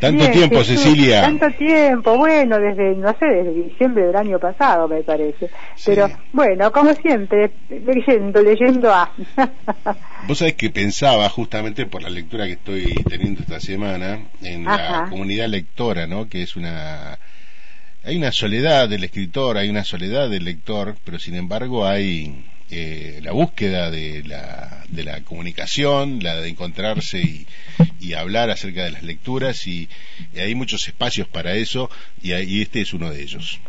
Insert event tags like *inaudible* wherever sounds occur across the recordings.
Tanto tiempo, Cecilia. Tanto tiempo, bueno, desde, no sé, desde diciembre del año pasado, me parece. Pero, bueno, como siempre, leyendo, leyendo a. *laughs* Vos sabés que pensaba, justamente por la lectura que estoy teniendo esta semana, en la comunidad lectora, ¿no? Que es una. Hay una soledad del escritor, hay una soledad del lector, pero sin embargo hay eh, la búsqueda de la, de la comunicación, la de encontrarse y, y hablar acerca de las lecturas y, hay muchos espacios para eso y, y, este es uno de ellos.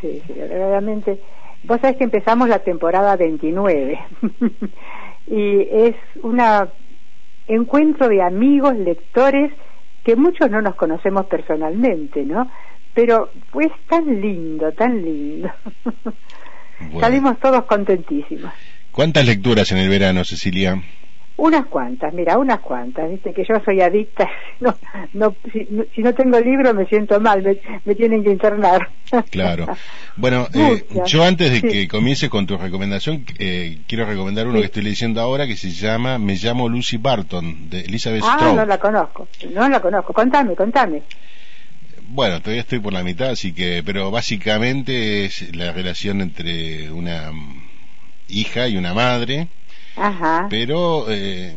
Sí, sí, realmente. Vos sabés que empezamos la temporada 29 *laughs* y es un encuentro de amigos, lectores, que muchos no nos conocemos personalmente, ¿no? Pero pues tan lindo, tan lindo. *laughs* Salimos todos contentísimos. ¿Cuántas lecturas en el verano, Cecilia? Unas cuantas, mira, unas cuantas. Viste que yo soy adicta. *laughs* No, no, si, no tengo libro me siento mal, me, tienen que internar. *laughs* Claro. Bueno, eh, yo antes de que comience con tu recomendación, eh, quiero recomendar uno que estoy leyendo ahora que se llama Me llamo Lucy Barton, de Elizabeth Ah, no la conozco, no la conozco. Contame, contame. Bueno, todavía estoy por la mitad, así que, pero básicamente es la relación entre una hija y una madre, Ajá. pero eh,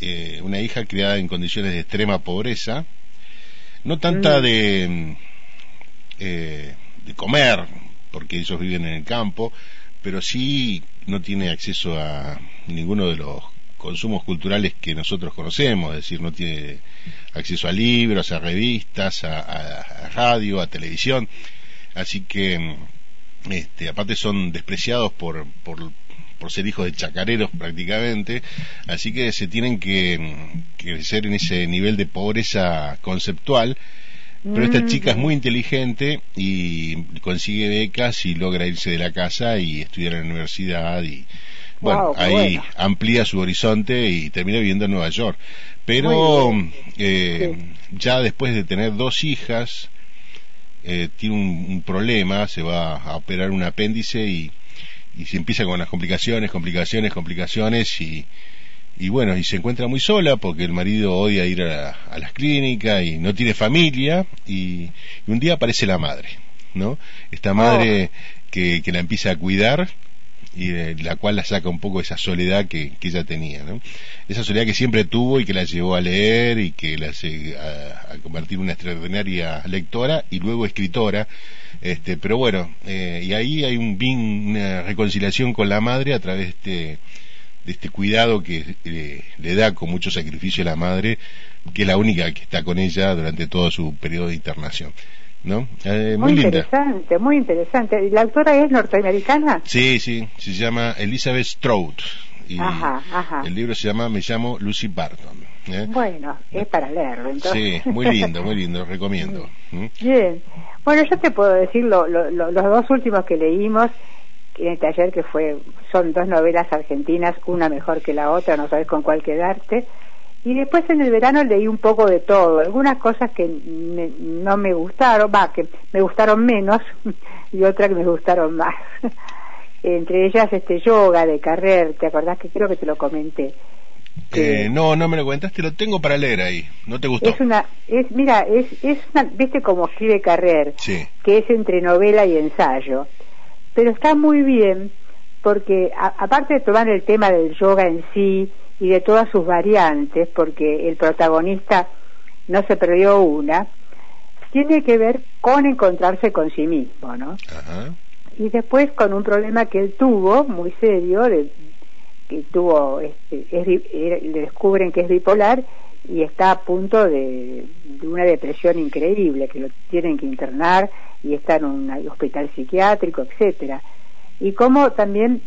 eh, una hija criada en condiciones de extrema pobreza, no tanta mm. de, eh, de comer, porque ellos viven en el campo, pero sí no tiene acceso a ninguno de los consumos culturales que nosotros conocemos, es decir, no tiene acceso a libros, a revistas, a, radio, a televisión, así que, este, aparte son despreciados por, por, por ser hijos de chacareros prácticamente, así que se tienen que crecer en ese nivel de pobreza conceptual, pero esta chica es muy inteligente y consigue becas y logra irse de la casa y estudiar en la universidad y bueno, ahí amplía su horizonte y termina viviendo en Nueva York. Pero eh, ya después de tener dos hijas, eh, tiene un, problema, se va a operar un apéndice y, y se empieza con las complicaciones, complicaciones, complicaciones y, y bueno, y se encuentra muy sola porque el marido odia ir a, las clínicas y no tiene familia y, un día aparece la madre, ¿no? Esta madre oh. que, que la empieza a cuidar y de la cual la saca un poco esa soledad que, que ella tenía, ¿no? Esa soledad que siempre tuvo y que la llevó a leer y que la hace a, convertir en una extraordinaria lectora y luego escritora, este, pero bueno, eh, y ahí hay un bin, una reconciliación con la madre a través de este, de este cuidado que eh, le da con mucho sacrificio a la madre, que es la única que está con ella durante todo su periodo de internación. ¿No? Eh, muy, interesante, muy interesante. ¿La autora es norteamericana? Sí, sí, se llama Elizabeth Stroud. Y ajá, ajá. El libro se llama Me llamo Lucy Barton. ¿eh? Bueno, es para leerlo, entonces. Sí, muy *laughs* lindo, muy lindo, recomiendo. Bien. Bueno, yo te puedo decir lo, los dos últimos que leímos en el taller, que fue son dos novelas argentinas, una mejor que la otra, no sabes con cuál quedarte. Y después en el verano leí un poco de todo, algunas cosas que no me gustaron, va, que me gustaron menos *laughs* y otras que me gustaron más. *laughs* Entre ellas este yoga de Carrer, ¿te acordás que creo que te lo comenté? Eh, no, no me lo comentaste, lo tengo para leer ahí. ¿No te gustó? Es una, es, mira, es, es una, viste cómo escribe Carrer, sí. que es entre novela y ensayo. Pero está muy bien porque aparte de tomar el tema del yoga en sí y de todas sus variantes, porque el protagonista no se perdió una, tiene que ver con encontrarse con sí mismo, ¿no? Y después con un problema que él tuvo, muy serio, de, que tuvo, este, le descubren que es bipolar y está a punto de, de, una depresión increíble, que lo tienen que internar y está en un hospital psiquiátrico, etcétera. Y cómo también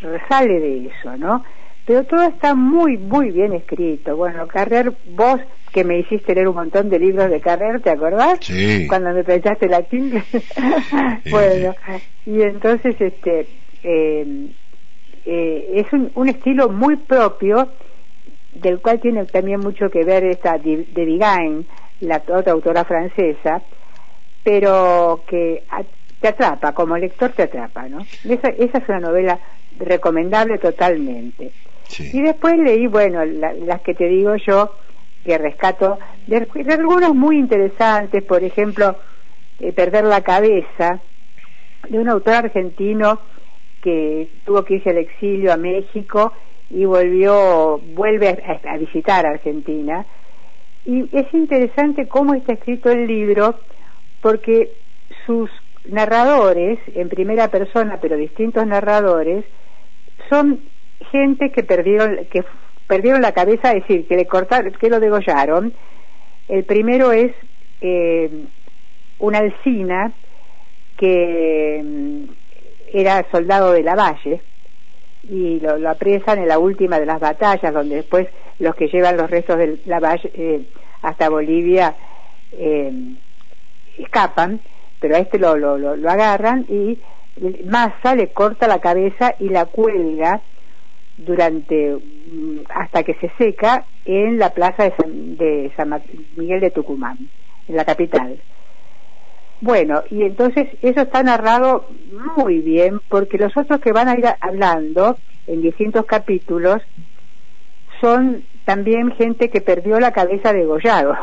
resale de eso, ¿no? Pero todo está muy, muy bien escrito. Bueno, Carrer, vos que me hiciste leer un montón de libros de Carrer, ¿te acordás? Sí. Cuando me prestaste la tinta. *laughs* bueno, y entonces, este, eh, eh, es un, un, estilo muy propio, del cual tiene también mucho que ver esta de Vigain, la otra autora francesa, pero que te atrapa, como lector te atrapa, ¿no? Esa, esa es una novela recomendable totalmente. Y después leí, bueno, las que te digo yo, que rescato, de, algunos muy interesantes, por ejemplo, eh, Perder la cabeza, de un autor argentino que tuvo que irse al exilio a México y volvió, vuelve a, a visitar Argentina. Y es interesante cómo está escrito el libro, porque sus narradores, en primera persona, pero distintos narradores, son gente que perdieron, que perdieron la cabeza, es decir, que le cortaron, que lo degollaron. El primero es eh, una alcina que mm, era soldado de la Valle y lo, apresan en la última de las batallas, donde después los que llevan los restos de la Valle eh, hasta Bolivia eh, escapan, pero a este lo, lo, lo agarran y Massa le corta la cabeza y la cuelga durante mm, hasta que se seca en la plaza de San, Miguel de Tucumán, en la capital. Bueno, y entonces eso está narrado muy bien porque los otros que van a ir hablando en distintos capítulos son también gente que perdió la cabeza de Gollado.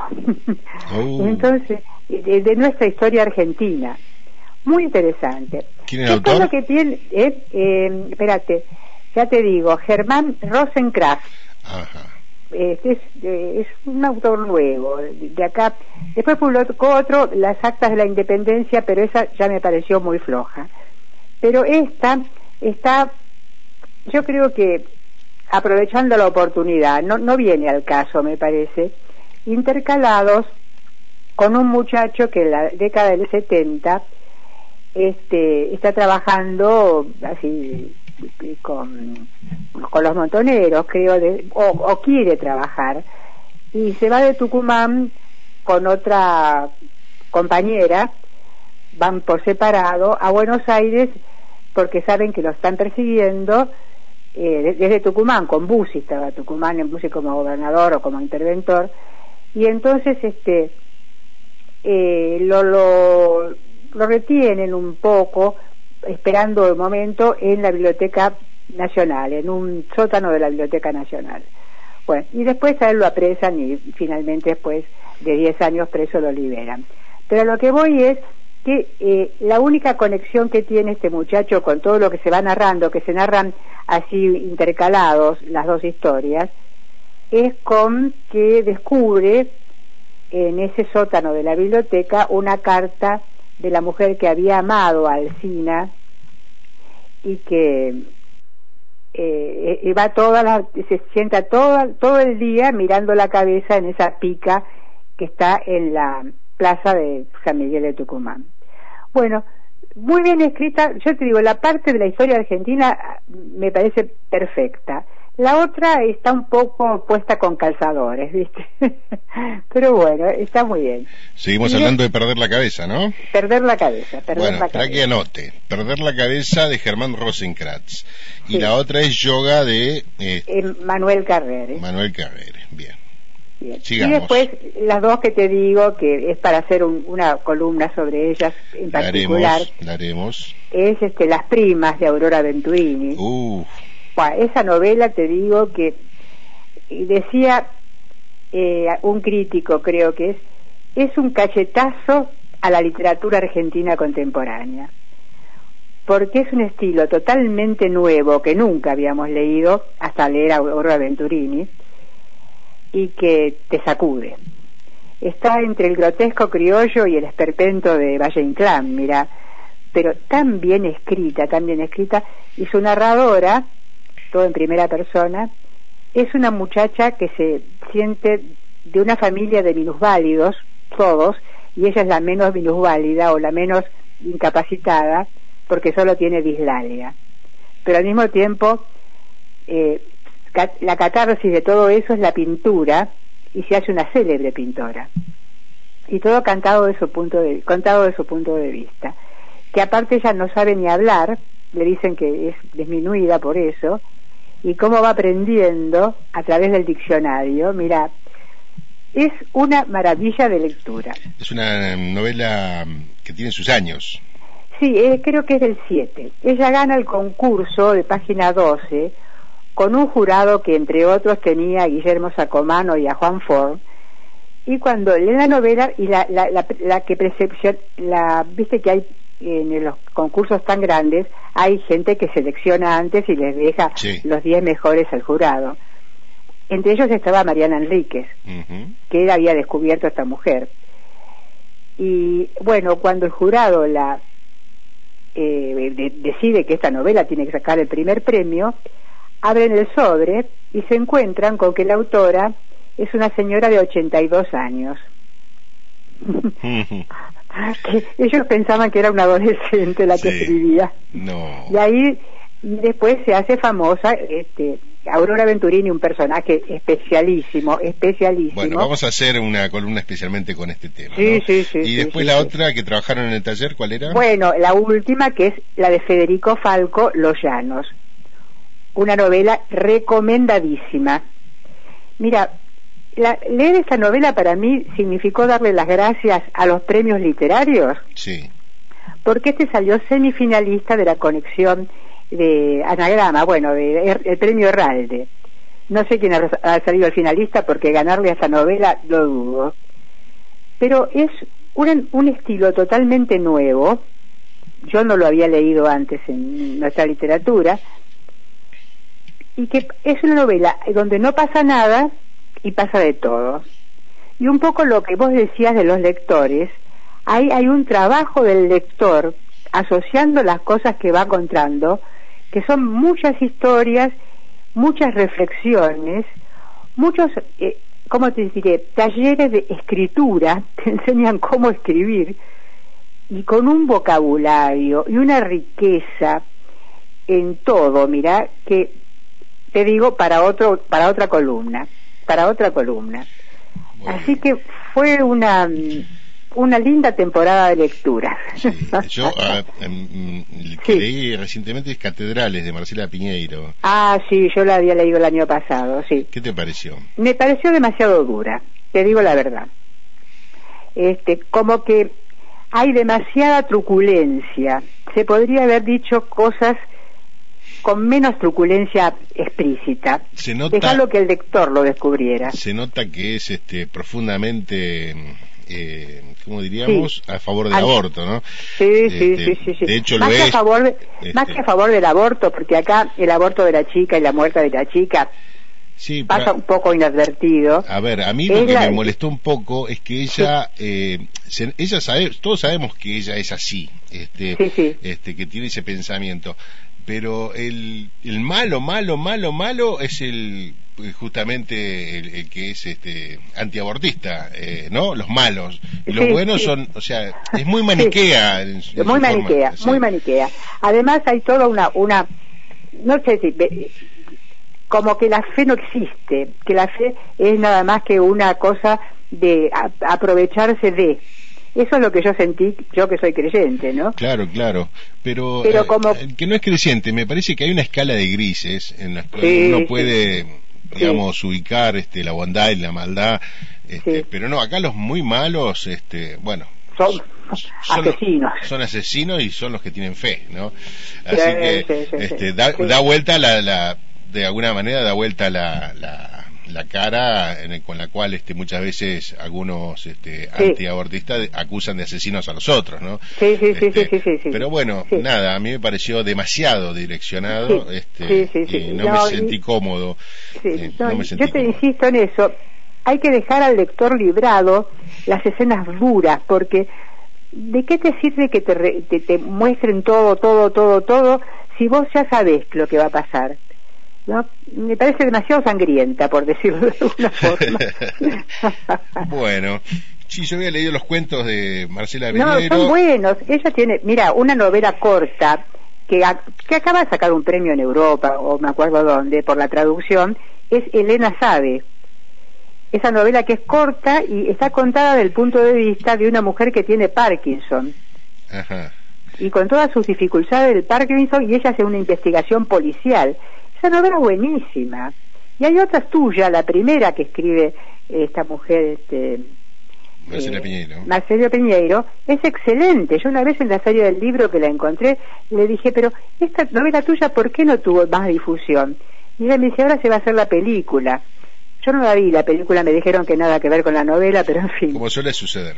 Oh. *laughs* entonces, de, nuestra historia argentina. Muy interesante. ¿Quién es el autor? que tiene, eh, eh, espérate, ya te digo, Germán Rosenkraft. Este es, un autor nuevo, de acá. Después publicó otro, Las Actas de la Independencia, pero esa ya me pareció muy floja. Pero esta está, yo creo que aprovechando la oportunidad, no, no viene al caso, me parece, intercalados con un muchacho que en la década del 70 este, está trabajando así con, con los montoneros, creo, de, o, quiere trabajar, y se va de Tucumán con otra compañera, van por separado a Buenos Aires porque saben que lo están persiguiendo eh, desde Tucumán, con Bussi estaba Tucumán en Bussi como gobernador o como interventor, y entonces este eh, lo, lo, lo retienen un poco esperando el momento en la Biblioteca Nacional, en un sótano de la Biblioteca Nacional. Bueno, y después a él lo apresan y finalmente después de 10 años preso lo liberan. Pero lo que voy es que eh, la única conexión que tiene este muchacho con todo lo que se va narrando, que se narran así intercalados las dos historias, es con que descubre en ese sótano de la biblioteca una carta de la mujer que había amado a Alcina y que eh, va toda la, se sienta todo, todo el día mirando la cabeza en esa pica que está en la plaza de San Miguel de Tucumán. Bueno, muy bien escrita, yo te digo, la parte de la historia argentina me parece perfecta. La otra está un poco puesta con calzadores, ¿viste? *laughs* Pero bueno, está muy bien. Seguimos hablando de perder la cabeza, ¿no? Perder la cabeza, perder bueno, la cabeza. que anote. Perder la cabeza de Germán Rosenkratz. Y la otra es Yoga de... Eh, Manuel Carrere. Manuel Carrere, bien. bien. Y después las dos que te digo, que es para hacer una columna sobre ellas en particular. La haremos, Es este, Las primas de Aurora Venturini. Uf esa novela te digo que decía eh, un crítico, creo que es, es un cachetazo a la literatura argentina contemporánea, porque es un estilo totalmente nuevo que nunca habíamos leído hasta leer a Aurora Venturini y que te sacude. Está entre el grotesco criollo y el esperpento de Valle Inclán, mira, pero tan bien escrita, tan bien escrita, y su narradora, todo en primera persona, es una muchacha que se siente de una familia de minusválidos, todos, y ella es la menos minusválida o la menos incapacitada porque solo tiene dislalia. Pero al mismo tiempo, eh, la catarsis de todo eso es la pintura y se hace una célebre pintora. Y todo cantado de su punto contado de su punto de vista. Que aparte ella no sabe ni hablar, le dicen que es disminuida por eso, y cómo va aprendiendo a través del diccionario. Mira, es una maravilla de lectura. Es una novela que tiene sus años. Sí, eh, creo que es del 7. Ella gana el concurso de página 12 con un jurado que entre otros tenía a Guillermo Sacomano y a Juan Ford Y cuando lee la novela y la, la, la, que percepción, la, viste que hay en los concursos tan grandes, hay gente que selecciona antes y les deja los 10 mejores al jurado. Entre ellos estaba Mariana Enríquez, que él había descubierto a esta mujer. Y bueno, cuando el jurado la eh, decide que esta novela tiene que sacar el primer premio, abren el sobre y se encuentran con que la autora es una señora de 82 años. *laughs* ellos pensaban que era una adolescente la que escribía. No. Y ahí después se hace famosa este Aurora Venturini, un personaje especialísimo, especialísimo. Bueno, vamos a hacer una columna especialmente con este tema. Sí, sí, sí. Y después la otra que trabajaron en el taller, ¿cuál era? Bueno, la última que es la de Federico Falco, Los Llanos. Una novela recomendadísima. Mira, leer esta novela para mí significó darle las gracias a los premios literarios. Sí. Porque este salió semifinalista de la conexión de anagrama, bueno, de, el premio Herralde. No sé quién ha, salido el finalista porque ganarle a esa novela lo dudo. Pero es un, un estilo totalmente nuevo. Yo no lo había leído antes en nuestra literatura. Y que es una novela donde no pasa nada y pasa de todo. Y un poco lo que vos decías de los lectores, hay, hay un trabajo del lector asociando las cosas que va encontrando que son muchas historias, muchas reflexiones, muchos, eh, ¿cómo te diré?, talleres de escritura, *laughs* te enseñan cómo escribir, y con un vocabulario y una riqueza en todo, mira, que te digo para otro, para otra columna, para otra columna. Así que fue una una linda temporada de lectura. *laughs* yo ah, em, mm, leí recientemente Catedrales de Marcela Piñeiro. Ah, sí, yo la había leído el año pasado, sí. ¿Qué te pareció? Me pareció demasiado dura, te digo la verdad. Este, como que hay demasiada truculencia. Se podría haber dicho cosas con menos truculencia explícita. Se nota, lo que el lector lo descubriera. Se nota que es este profundamente eh, como diríamos, a favor del aborto, ¿no? Sí, sí, este, sí, sí, De hecho, más, que a favor más que a favor del aborto, porque acá el aborto de la chica y la muerte de la chica sí, pasa un poco inadvertido. A ver, a mí lo que me molestó un poco es que ella, eh, ella sabe, todos sabemos que ella es así, este, este, que tiene ese pensamiento, pero el, el malo, malo, malo, malo es el pues, justamente el, que es este antiabortista, eh, ¿no? Los malos. Y los buenos son, o sea, es muy maniquea. muy maniquea, muy maniquea. Además hay toda una, una, no sé si, como que la fe no existe, que la fe es nada más que una cosa de aprovecharse de. Eso es lo que yo sentí, yo que soy creyente, ¿no? Claro, claro. Pero, Pero como... Eh, que no es creyente, me parece que hay una escala de grises en las que uno puede digamos, ubicar este, la bondad y la maldad, este, pero no, acá los muy malos, este, bueno, son, asesinos. Son asesinos y son los que tienen fe, ¿no? Así que este, da, da, vuelta la, la, de alguna manera da vuelta la, la la cara con la cual este, muchas veces algunos este, antiabortistas acusan de asesinos a los otros, ¿no? Sí, sí, sí, este, sí, sí, Pero bueno, nada, a mí me pareció demasiado direccionado este, y no, me sentí cómodo. Eh, yo te insisto en eso, hay que dejar al lector librado las escenas duras, porque ¿de qué te sirve que te, te muestren todo, todo, todo, todo, si vos ya sabés lo que va a pasar? ¿No? Me parece demasiado sangrienta, por decirlo de alguna *laughs* forma. *laughs* bueno, sí, yo había leído los cuentos de Marcela No, son buenos. Ella tiene, mira, una novela corta que, que acaba de sacar un premio en Europa, o me acuerdo dónde, por la traducción, es Elena Sabe. Esa novela que es corta y está contada desde el punto de vista de una mujer que tiene Parkinson. Y con todas sus dificultades del Parkinson, y ella hace una investigación policial esa novela es buenísima. Y hay otras tuyas, la primera que escribe esta mujer, este, Marcelo eh, Piñeiro. Marcelo Piñeiro, es excelente. Yo una vez en la serie del libro que la encontré, le dije, pero esta novela tuya, ¿por qué no tuvo más difusión? Y ella me dice, ahora se va a hacer la película. Yo no la vi, la película me dijeron que nada que ver con la novela, pero en fin. Como suele suceder.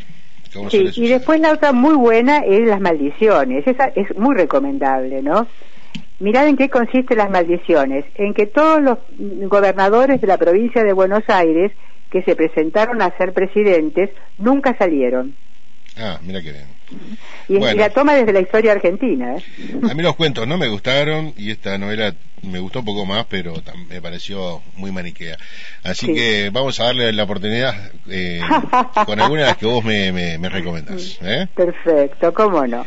sí, y después la otra muy buena es Las Maldiciones. Esa es muy recomendable, ¿no? Mirad en qué consisten las maldiciones. En que todos los gobernadores de la provincia de Buenos Aires que se presentaron a ser presidentes nunca salieron. Ah, mira qué bien. Y, la toma desde la historia argentina. ¿eh? A mí los cuentos no me gustaron y esta novela me gustó un poco más, pero me pareció muy maniquea. Así que vamos a darle la oportunidad eh, con algunas de las que vos me, me, me recomendás. *laughs* ¿eh? Perfecto, cómo no.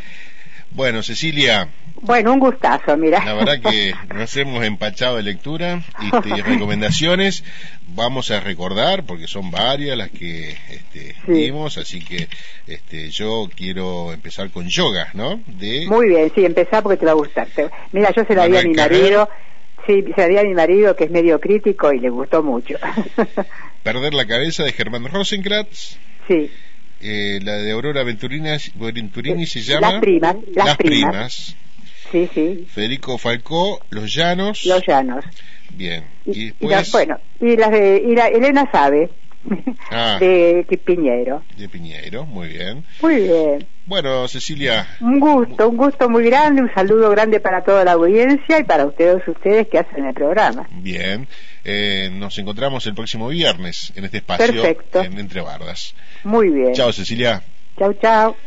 Bueno, Cecilia, bueno, un gustazo, mira. La verdad que nos hemos empachado de lectura y *laughs* recomendaciones. Vamos a recordar, porque son varias las que este, vimos, así que este, yo quiero empezar con yoga, ¿no? De... Muy bien, sí, empezar porque te va a gustar. Mira, yo se la di a mi marido, sí, se la di a mi marido que es medio crítico y le gustó mucho. Perder la cabeza de Germán Rosenkratz. Sí. Eh, la de Aurora Venturini, Venturini se llama Las primas. Las, primas Sí, sí. Federico Falcó, Los Llanos. Los Llanos. Bien. Y, después... bueno, y las de y la, Elena sabe. Ah, *laughs* de Piñeiro. De Piñeiro, muy bien. Muy bien. Bueno, Cecilia. Un gusto, un gusto muy grande, un saludo grande para toda la audiencia y para ustedes, ustedes que hacen el programa. Bien, eh, nos encontramos el próximo viernes en este espacio Perfecto. en Entre Bardas. Muy bien. Chao, Cecilia. Chao, chao.